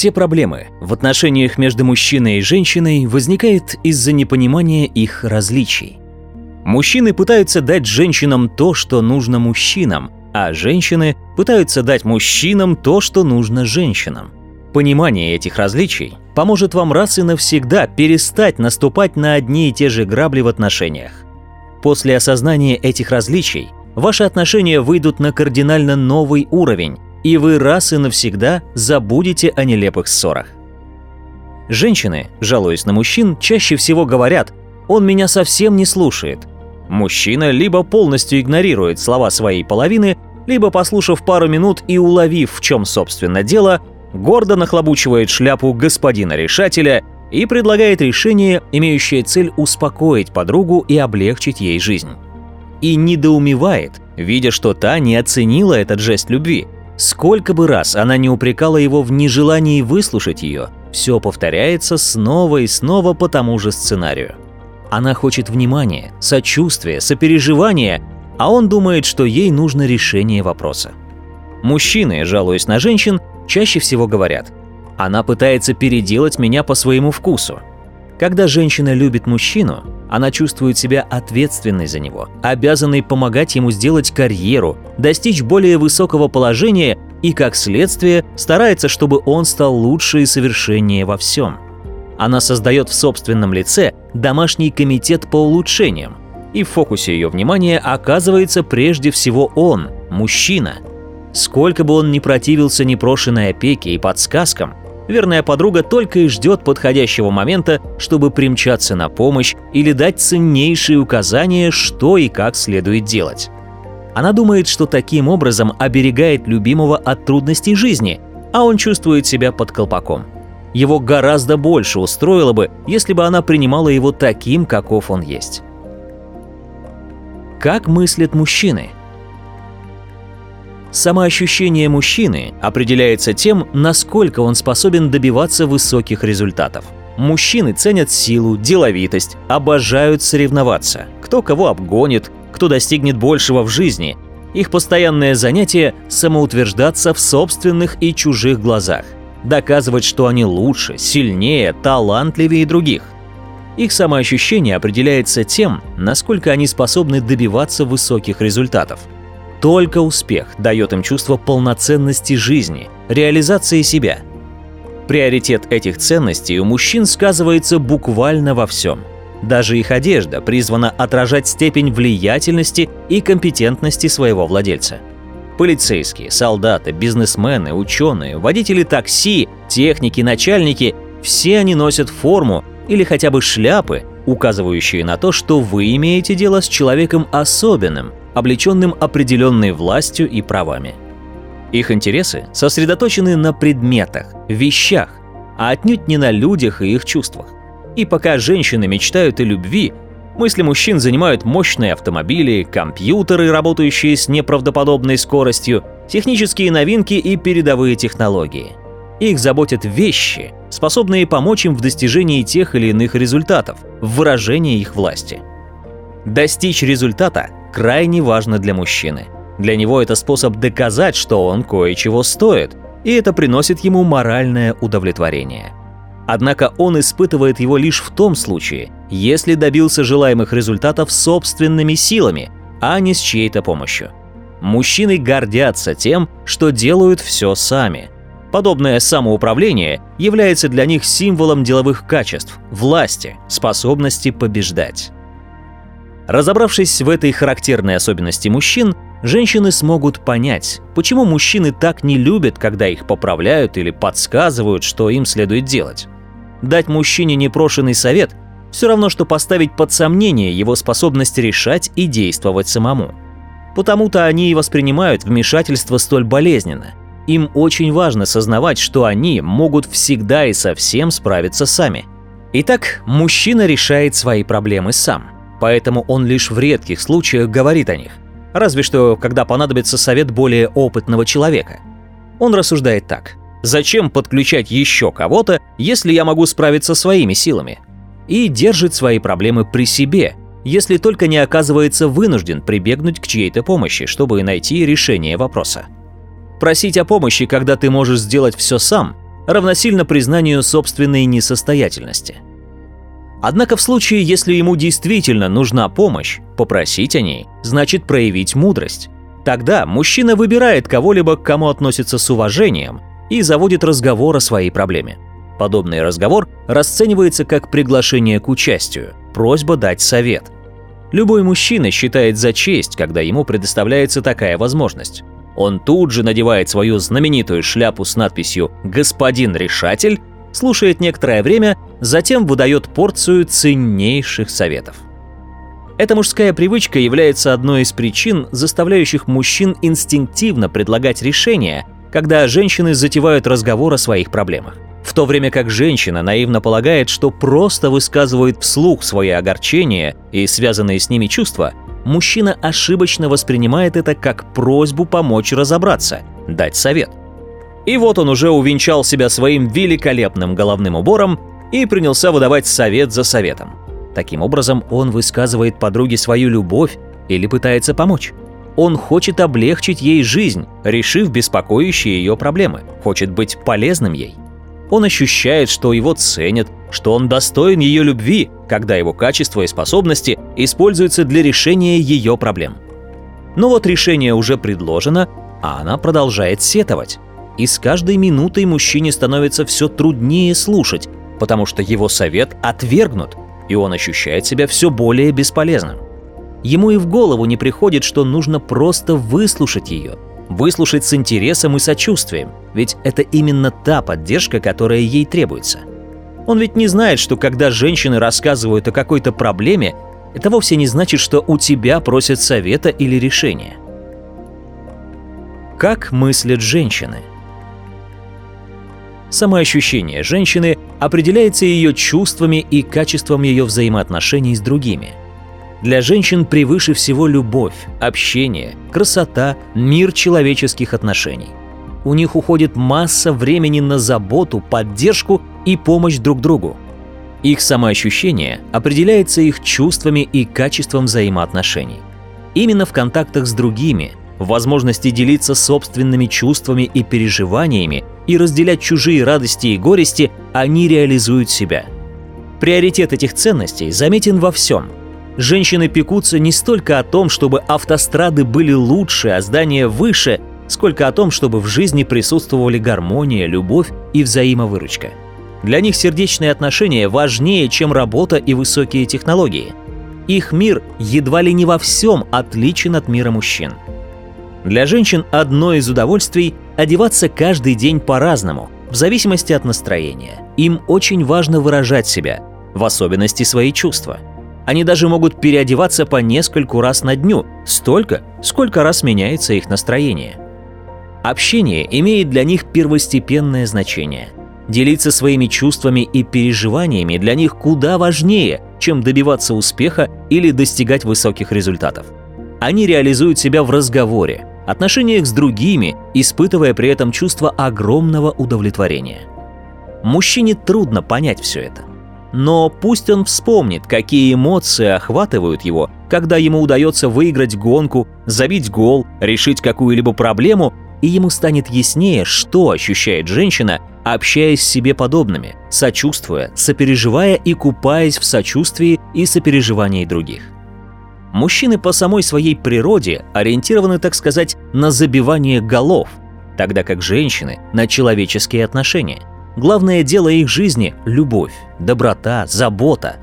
Все проблемы в отношениях между мужчиной и женщиной возникают из-за непонимания их различий. Мужчины пытаются дать женщинам то, что нужно мужчинам, а женщины пытаются дать мужчинам то, что нужно женщинам. Понимание этих различий поможет вам раз и навсегда перестать наступать на одни и те же грабли в отношениях. После осознания этих различий ваши отношения выйдут на кардинально новый уровень, и вы раз и навсегда забудете о нелепых ссорах. Женщины, жалуясь на мужчин, чаще всего говорят «он меня совсем не слушает». Мужчина либо полностью игнорирует слова своей половины, либо, послушав пару минут и уловив, в чем собственно дело, гордо нахлобучивает шляпу господина решателя и предлагает решение, имеющее цель успокоить подругу и облегчить ей жизнь. И недоумевает, видя, что та не оценила этот жест любви. Сколько бы раз она не упрекала его в нежелании выслушать ее, все повторяется снова и снова по тому же сценарию. Она хочет внимания, сочувствия, сопереживания, а он думает, что ей нужно решение вопроса. Мужчины, жалуясь на женщин, чаще всего говорят «она пытается переделать меня по своему вкусу». Когда женщина любит мужчину, она чувствует себя ответственной за него, обязанной помогать ему сделать карьеру, достичь более высокого положения и, как следствие, старается, чтобы он стал лучше и совершеннее во всем. Она создает в собственном лице домашний комитет по улучшениям, и в фокусе ее внимания оказывается прежде всего он, мужчина – Сколько бы он ни противился непрошенной опеке и подсказкам, верная подруга только и ждет подходящего момента, чтобы примчаться на помощь или дать ценнейшие указания, что и как следует делать. Она думает, что таким образом оберегает любимого от трудностей жизни, а он чувствует себя под колпаком. Его гораздо больше устроило бы, если бы она принимала его таким, каков он есть. Как мыслят мужчины – Самоощущение мужчины определяется тем, насколько он способен добиваться высоких результатов. Мужчины ценят силу, деловитость, обожают соревноваться. Кто кого обгонит, кто достигнет большего в жизни. Их постоянное занятие – самоутверждаться в собственных и чужих глазах. Доказывать, что они лучше, сильнее, талантливее других. Их самоощущение определяется тем, насколько они способны добиваться высоких результатов – только успех дает им чувство полноценности жизни, реализации себя. Приоритет этих ценностей у мужчин сказывается буквально во всем. Даже их одежда призвана отражать степень влиятельности и компетентности своего владельца. Полицейские, солдаты, бизнесмены, ученые, водители такси, техники, начальники – все они носят форму или хотя бы шляпы, указывающие на то, что вы имеете дело с человеком особенным, облеченным определенной властью и правами. Их интересы сосредоточены на предметах, вещах, а отнюдь не на людях и их чувствах. И пока женщины мечтают о любви, мысли мужчин занимают мощные автомобили, компьютеры, работающие с неправдоподобной скоростью, технические новинки и передовые технологии. Их заботят вещи, способные помочь им в достижении тех или иных результатов, в выражении их власти. Достичь результата крайне важно для мужчины. Для него это способ доказать, что он кое-чего стоит, и это приносит ему моральное удовлетворение. Однако он испытывает его лишь в том случае, если добился желаемых результатов собственными силами, а не с чьей-то помощью. Мужчины гордятся тем, что делают все сами. Подобное самоуправление является для них символом деловых качеств, власти, способности побеждать. Разобравшись в этой характерной особенности мужчин, женщины смогут понять, почему мужчины так не любят, когда их поправляют или подсказывают, что им следует делать. Дать мужчине непрошенный совет – все равно, что поставить под сомнение его способность решать и действовать самому. Потому-то они и воспринимают вмешательство столь болезненно. Им очень важно сознавать, что они могут всегда и совсем справиться сами. Итак, мужчина решает свои проблемы сам – поэтому он лишь в редких случаях говорит о них. Разве что, когда понадобится совет более опытного человека. Он рассуждает так. Зачем подключать еще кого-то, если я могу справиться своими силами? И держит свои проблемы при себе, если только не оказывается вынужден прибегнуть к чьей-то помощи, чтобы найти решение вопроса. Просить о помощи, когда ты можешь сделать все сам, равносильно признанию собственной несостоятельности. Однако в случае, если ему действительно нужна помощь, попросить о ней значит проявить мудрость. Тогда мужчина выбирает кого-либо, к кому относится с уважением, и заводит разговор о своей проблеме. Подобный разговор расценивается как приглашение к участию, просьба дать совет. Любой мужчина считает за честь, когда ему предоставляется такая возможность. Он тут же надевает свою знаменитую шляпу с надписью «Господин решатель», слушает некоторое время, затем выдает порцию ценнейших советов. Эта мужская привычка является одной из причин, заставляющих мужчин инстинктивно предлагать решения, когда женщины затевают разговор о своих проблемах. В то время как женщина наивно полагает, что просто высказывает вслух свои огорчения и связанные с ними чувства, мужчина ошибочно воспринимает это как просьбу помочь разобраться, дать совет. И вот он уже увенчал себя своим великолепным головным убором и принялся выдавать совет за советом. Таким образом, он высказывает подруге свою любовь или пытается помочь. Он хочет облегчить ей жизнь, решив беспокоящие ее проблемы, хочет быть полезным ей – он ощущает, что его ценят, что он достоин ее любви, когда его качества и способности используются для решения ее проблем. Но вот решение уже предложено, а она продолжает сетовать. И с каждой минутой мужчине становится все труднее слушать, потому что его совет отвергнут, и он ощущает себя все более бесполезным. Ему и в голову не приходит, что нужно просто выслушать ее – выслушать с интересом и сочувствием, ведь это именно та поддержка, которая ей требуется. Он ведь не знает, что когда женщины рассказывают о какой-то проблеме, это вовсе не значит, что у тебя просят совета или решения. Как мыслят женщины? Самоощущение женщины определяется ее чувствами и качеством ее взаимоотношений с другими – для женщин превыше всего любовь, общение, красота, мир человеческих отношений. У них уходит масса времени на заботу, поддержку и помощь друг другу. Их самоощущение определяется их чувствами и качеством взаимоотношений. Именно в контактах с другими, в возможности делиться собственными чувствами и переживаниями и разделять чужие радости и горести, они реализуют себя. Приоритет этих ценностей заметен во всем – Женщины пекутся не столько о том, чтобы автострады были лучше, а здания выше, сколько о том, чтобы в жизни присутствовали гармония, любовь и взаимовыручка. Для них сердечные отношения важнее, чем работа и высокие технологии. Их мир едва ли не во всем отличен от мира мужчин. Для женщин одно из удовольствий – одеваться каждый день по-разному, в зависимости от настроения. Им очень важно выражать себя, в особенности свои чувства – они даже могут переодеваться по нескольку раз на дню, столько, сколько раз меняется их настроение. Общение имеет для них первостепенное значение. Делиться своими чувствами и переживаниями для них куда важнее, чем добиваться успеха или достигать высоких результатов. Они реализуют себя в разговоре, отношениях с другими, испытывая при этом чувство огромного удовлетворения. Мужчине трудно понять все это. Но пусть он вспомнит, какие эмоции охватывают его, когда ему удается выиграть гонку, забить гол, решить какую-либо проблему, и ему станет яснее, что ощущает женщина, общаясь с себе подобными, сочувствуя, сопереживая и купаясь в сочувствии и сопереживании других. Мужчины по самой своей природе ориентированы, так сказать, на забивание голов, тогда как женщины – на человеческие отношения. Главное дело их жизни – любовь, доброта, забота.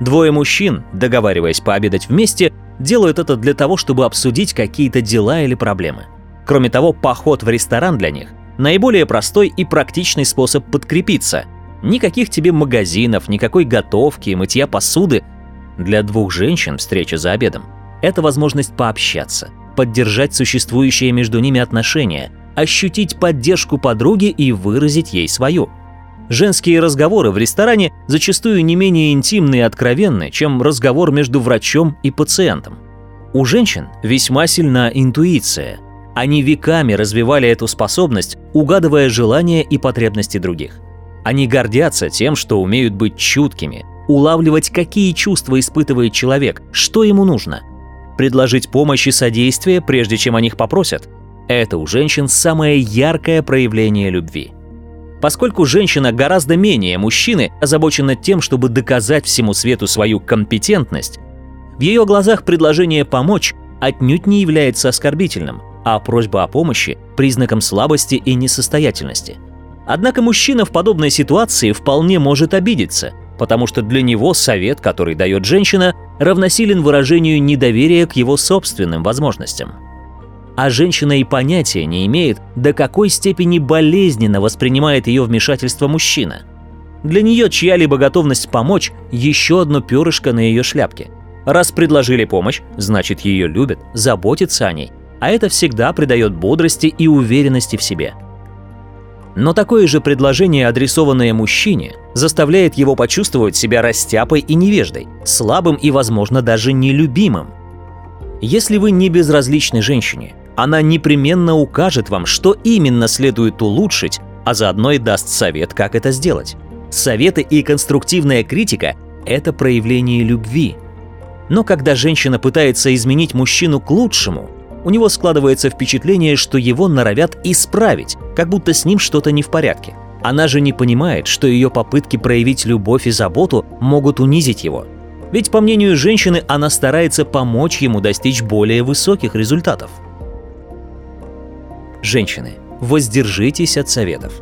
Двое мужчин, договариваясь пообедать вместе, делают это для того, чтобы обсудить какие-то дела или проблемы. Кроме того, поход в ресторан для них – наиболее простой и практичный способ подкрепиться. Никаких тебе магазинов, никакой готовки, мытья посуды. Для двух женщин встреча за обедом – это возможность пообщаться, поддержать существующие между ними отношения – ощутить поддержку подруги и выразить ей свою. Женские разговоры в ресторане зачастую не менее интимны и откровенны, чем разговор между врачом и пациентом. У женщин весьма сильна интуиция. Они веками развивали эту способность, угадывая желания и потребности других. Они гордятся тем, что умеют быть чуткими, улавливать, какие чувства испытывает человек, что ему нужно, предложить помощь и содействие, прежде чем о них попросят – это у женщин самое яркое проявление любви. Поскольку женщина гораздо менее мужчины озабочена тем, чтобы доказать всему свету свою компетентность, в ее глазах предложение помочь отнюдь не является оскорбительным, а просьба о помощи – признаком слабости и несостоятельности. Однако мужчина в подобной ситуации вполне может обидеться, потому что для него совет, который дает женщина, равносилен выражению недоверия к его собственным возможностям. А женщина и понятия не имеет, до какой степени болезненно воспринимает ее вмешательство мужчина. Для нее чья-либо готовность помочь – еще одно перышко на ее шляпке. Раз предложили помощь, значит ее любят, заботятся о ней, а это всегда придает бодрости и уверенности в себе – но такое же предложение, адресованное мужчине, заставляет его почувствовать себя растяпой и невеждой, слабым и, возможно, даже нелюбимым. Если вы не безразличны женщине, она непременно укажет вам, что именно следует улучшить, а заодно и даст совет, как это сделать. Советы и конструктивная критика – это проявление любви. Но когда женщина пытается изменить мужчину к лучшему – у него складывается впечатление, что его норовят исправить, как будто с ним что-то не в порядке. Она же не понимает, что ее попытки проявить любовь и заботу могут унизить его. Ведь, по мнению женщины, она старается помочь ему достичь более высоких результатов. Женщины, воздержитесь от советов.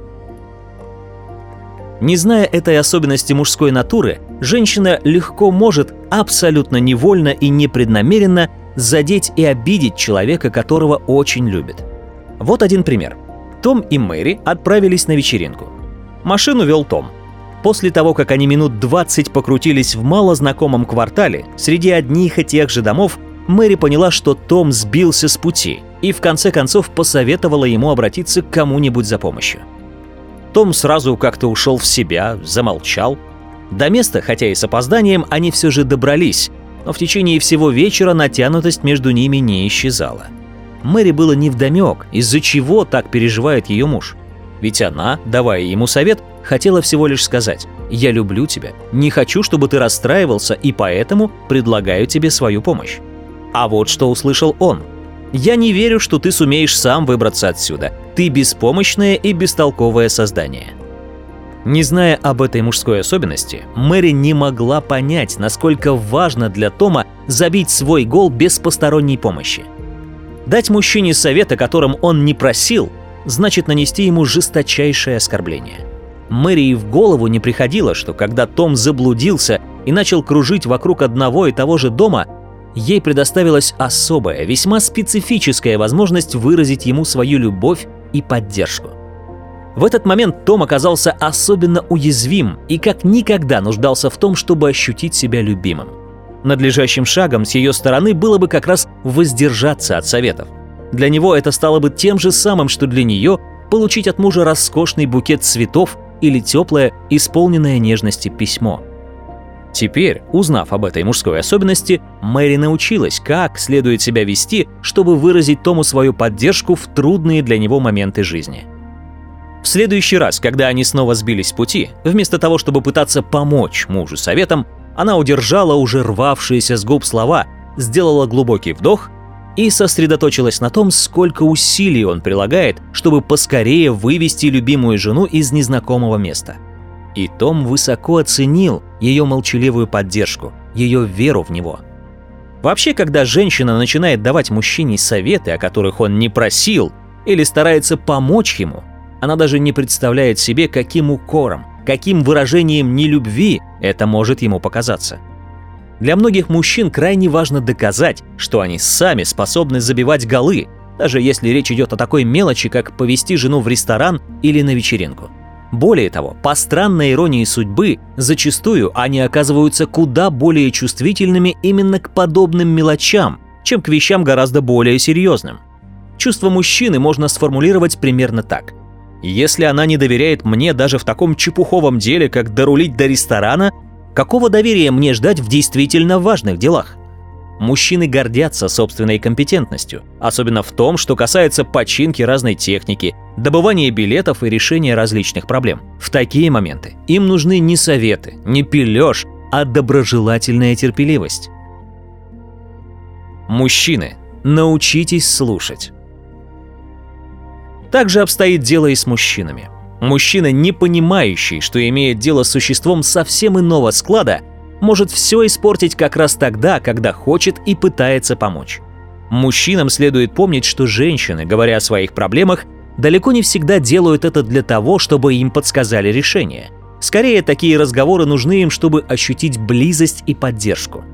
Не зная этой особенности мужской натуры, женщина легко может абсолютно невольно и непреднамеренно задеть и обидеть человека, которого очень любит. Вот один пример. Том и Мэри отправились на вечеринку. Машину вел Том. После того, как они минут 20 покрутились в малознакомом квартале, среди одних и тех же домов, Мэри поняла, что Том сбился с пути и в конце концов посоветовала ему обратиться к кому-нибудь за помощью. Том сразу как-то ушел в себя, замолчал. До места, хотя и с опозданием, они все же добрались, но в течение всего вечера натянутость между ними не исчезала. Мэри было невдомек, из-за чего так переживает ее муж. Ведь она, давая ему совет, хотела всего лишь сказать «Я люблю тебя, не хочу, чтобы ты расстраивался, и поэтому предлагаю тебе свою помощь». А вот что услышал он. «Я не верю, что ты сумеешь сам выбраться отсюда. Ты беспомощное и бестолковое создание». Не зная об этой мужской особенности, Мэри не могла понять, насколько важно для Тома забить свой гол без посторонней помощи. Дать мужчине совет, о котором он не просил, значит нанести ему жесточайшее оскорбление. Мэри и в голову не приходило, что когда Том заблудился и начал кружить вокруг одного и того же дома, ей предоставилась особая, весьма специфическая возможность выразить ему свою любовь и поддержку. В этот момент Том оказался особенно уязвим и как никогда нуждался в том, чтобы ощутить себя любимым. Надлежащим шагом с ее стороны было бы как раз воздержаться от советов. Для него это стало бы тем же самым, что для нее получить от мужа роскошный букет цветов или теплое, исполненное нежности письмо. Теперь, узнав об этой мужской особенности, Мэри научилась, как следует себя вести, чтобы выразить Тому свою поддержку в трудные для него моменты жизни – следующий раз, когда они снова сбились с пути, вместо того, чтобы пытаться помочь мужу советом, она удержала уже рвавшиеся с губ слова, сделала глубокий вдох и сосредоточилась на том, сколько усилий он прилагает, чтобы поскорее вывести любимую жену из незнакомого места. И Том высоко оценил ее молчаливую поддержку, ее веру в него. Вообще, когда женщина начинает давать мужчине советы, о которых он не просил, или старается помочь ему, она даже не представляет себе, каким укором, каким выражением нелюбви это может ему показаться. Для многих мужчин крайне важно доказать, что они сами способны забивать голы, даже если речь идет о такой мелочи, как повести жену в ресторан или на вечеринку. Более того, по странной иронии судьбы, зачастую они оказываются куда более чувствительными именно к подобным мелочам, чем к вещам гораздо более серьезным. Чувство мужчины можно сформулировать примерно так. Если она не доверяет мне даже в таком чепуховом деле, как дорулить до ресторана, какого доверия мне ждать в действительно важных делах? Мужчины гордятся собственной компетентностью, особенно в том, что касается починки разной техники, добывания билетов и решения различных проблем. В такие моменты им нужны не советы, не пилеж, а доброжелательная терпеливость. Мужчины, научитесь слушать. Так же обстоит дело и с мужчинами. Мужчина, не понимающий, что имеет дело с существом совсем иного склада, может все испортить как раз тогда, когда хочет и пытается помочь. Мужчинам следует помнить, что женщины, говоря о своих проблемах, далеко не всегда делают это для того, чтобы им подсказали решение. Скорее, такие разговоры нужны им, чтобы ощутить близость и поддержку.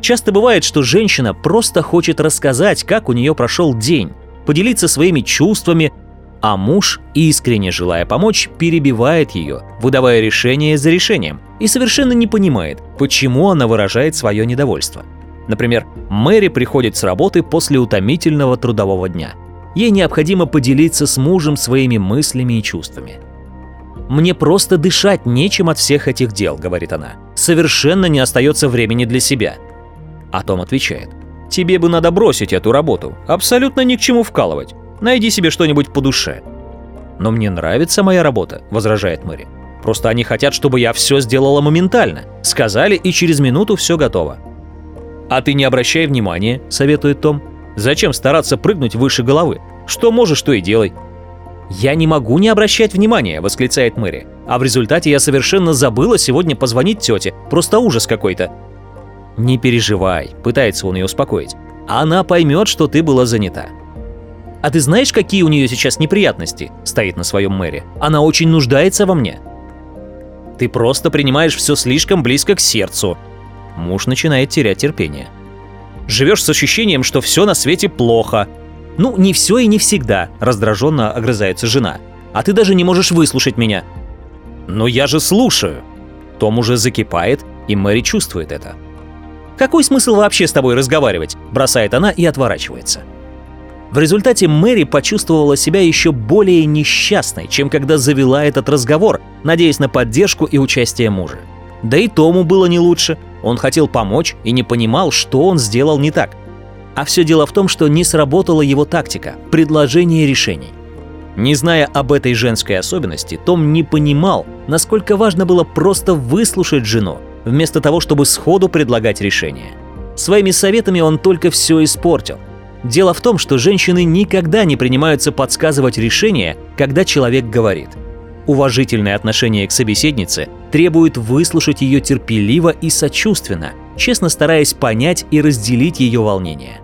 Часто бывает, что женщина просто хочет рассказать, как у нее прошел день, поделиться своими чувствами, а муж, искренне желая помочь, перебивает ее, выдавая решение за решением, и совершенно не понимает, почему она выражает свое недовольство. Например, Мэри приходит с работы после утомительного трудового дня. Ей необходимо поделиться с мужем своими мыслями и чувствами. «Мне просто дышать нечем от всех этих дел», — говорит она. «Совершенно не остается времени для себя». А Том отвечает. «Тебе бы надо бросить эту работу, абсолютно ни к чему вкалывать. Найди себе что-нибудь по душе». «Но мне нравится моя работа», — возражает Мэри. «Просто они хотят, чтобы я все сделала моментально. Сказали, и через минуту все готово». «А ты не обращай внимания», — советует Том. «Зачем стараться прыгнуть выше головы? Что можешь, то и делай». «Я не могу не обращать внимания», — восклицает Мэри. «А в результате я совершенно забыла сегодня позвонить тете. Просто ужас какой-то. «Не переживай», — пытается он ее успокоить. «Она поймет, что ты была занята». «А ты знаешь, какие у нее сейчас неприятности?» — стоит на своем мэре. «Она очень нуждается во мне». «Ты просто принимаешь все слишком близко к сердцу». Муж начинает терять терпение. «Живешь с ощущением, что все на свете плохо». «Ну, не все и не всегда», — раздраженно огрызается жена. «А ты даже не можешь выслушать меня». «Но я же слушаю». Том уже закипает, и Мэри чувствует это. Какой смысл вообще с тобой разговаривать?» – бросает она и отворачивается. В результате Мэри почувствовала себя еще более несчастной, чем когда завела этот разговор, надеясь на поддержку и участие мужа. Да и Тому было не лучше. Он хотел помочь и не понимал, что он сделал не так. А все дело в том, что не сработала его тактика – предложение решений. Не зная об этой женской особенности, Том не понимал, насколько важно было просто выслушать жену, вместо того, чтобы сходу предлагать решение. Своими советами он только все испортил. Дело в том, что женщины никогда не принимаются подсказывать решение, когда человек говорит. Уважительное отношение к собеседнице требует выслушать ее терпеливо и сочувственно, честно стараясь понять и разделить ее волнение.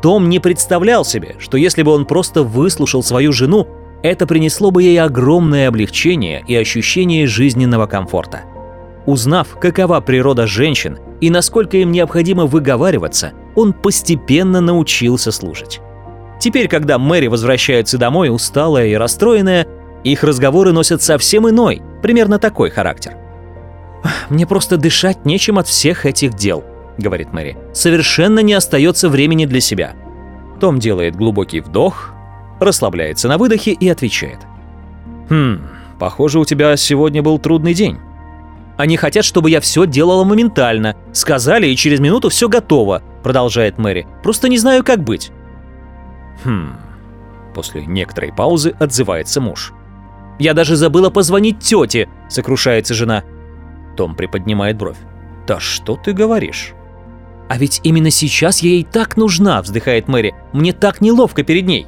Том не представлял себе, что если бы он просто выслушал свою жену, это принесло бы ей огромное облегчение и ощущение жизненного комфорта – Узнав, какова природа женщин и насколько им необходимо выговариваться, он постепенно научился слушать. Теперь, когда Мэри возвращается домой усталая и расстроенная, их разговоры носят совсем иной, примерно такой характер. «Мне просто дышать нечем от всех этих дел», — говорит Мэри. «Совершенно не остается времени для себя». Том делает глубокий вдох, расслабляется на выдохе и отвечает. «Хм, похоже, у тебя сегодня был трудный день». Они хотят, чтобы я все делала моментально. Сказали, и через минуту все готово», — продолжает Мэри. «Просто не знаю, как быть». «Хм...» После некоторой паузы отзывается муж. «Я даже забыла позвонить тете», — сокрушается жена. Том приподнимает бровь. «Да что ты говоришь?» «А ведь именно сейчас я ей так нужна», — вздыхает Мэри. «Мне так неловко перед ней».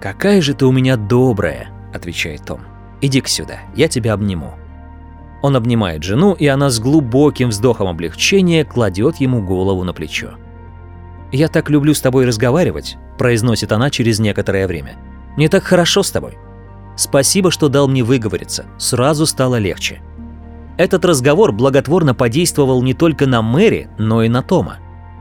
«Какая же ты у меня добрая», — отвечает Том. «Иди-ка сюда, я тебя обниму». Он обнимает жену, и она с глубоким вздохом облегчения кладет ему голову на плечо. «Я так люблю с тобой разговаривать», – произносит она через некоторое время. «Мне так хорошо с тобой. Спасибо, что дал мне выговориться. Сразу стало легче». Этот разговор благотворно подействовал не только на Мэри, но и на Тома.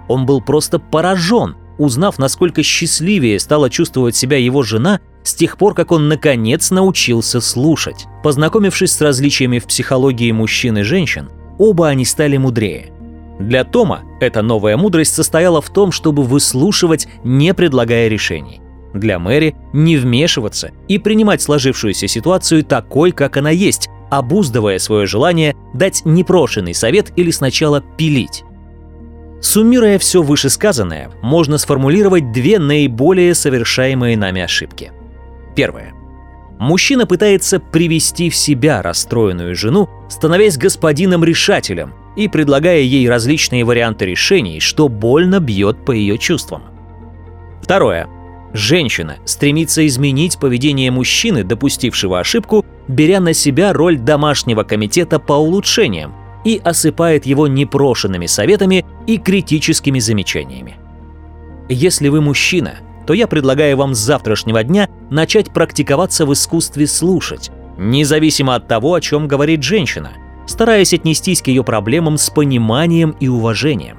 Он был просто поражен, узнав, насколько счастливее стала чувствовать себя его жена с тех пор, как он наконец научился слушать. Познакомившись с различиями в психологии мужчин и женщин, оба они стали мудрее. Для Тома эта новая мудрость состояла в том, чтобы выслушивать, не предлагая решений. Для Мэри – не вмешиваться и принимать сложившуюся ситуацию такой, как она есть, обуздывая свое желание дать непрошенный совет или сначала пилить. Суммируя все вышесказанное, можно сформулировать две наиболее совершаемые нами ошибки – Первое. Мужчина пытается привести в себя расстроенную жену, становясь господином-решателем и предлагая ей различные варианты решений, что больно бьет по ее чувствам. Второе. Женщина стремится изменить поведение мужчины, допустившего ошибку, беря на себя роль домашнего комитета по улучшениям и осыпает его непрошенными советами и критическими замечаниями. Если вы мужчина, то я предлагаю вам с завтрашнего дня начать практиковаться в искусстве слушать, независимо от того, о чем говорит женщина, стараясь отнестись к ее проблемам с пониманием и уважением.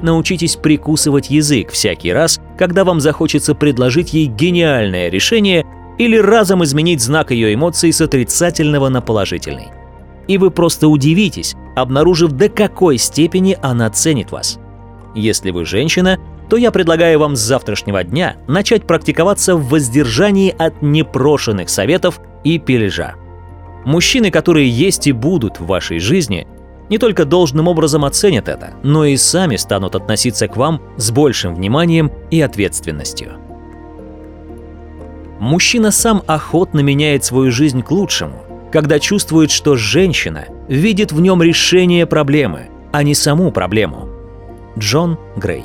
Научитесь прикусывать язык всякий раз, когда вам захочется предложить ей гениальное решение или разом изменить знак ее эмоций с отрицательного на положительный. И вы просто удивитесь, обнаружив до какой степени она ценит вас. Если вы женщина, то я предлагаю вам с завтрашнего дня начать практиковаться в воздержании от непрошенных советов и пележа. Мужчины, которые есть и будут в вашей жизни, не только должным образом оценят это, но и сами станут относиться к вам с большим вниманием и ответственностью. Мужчина сам охотно меняет свою жизнь к лучшему, когда чувствует, что женщина видит в нем решение проблемы, а не саму проблему. Джон Грей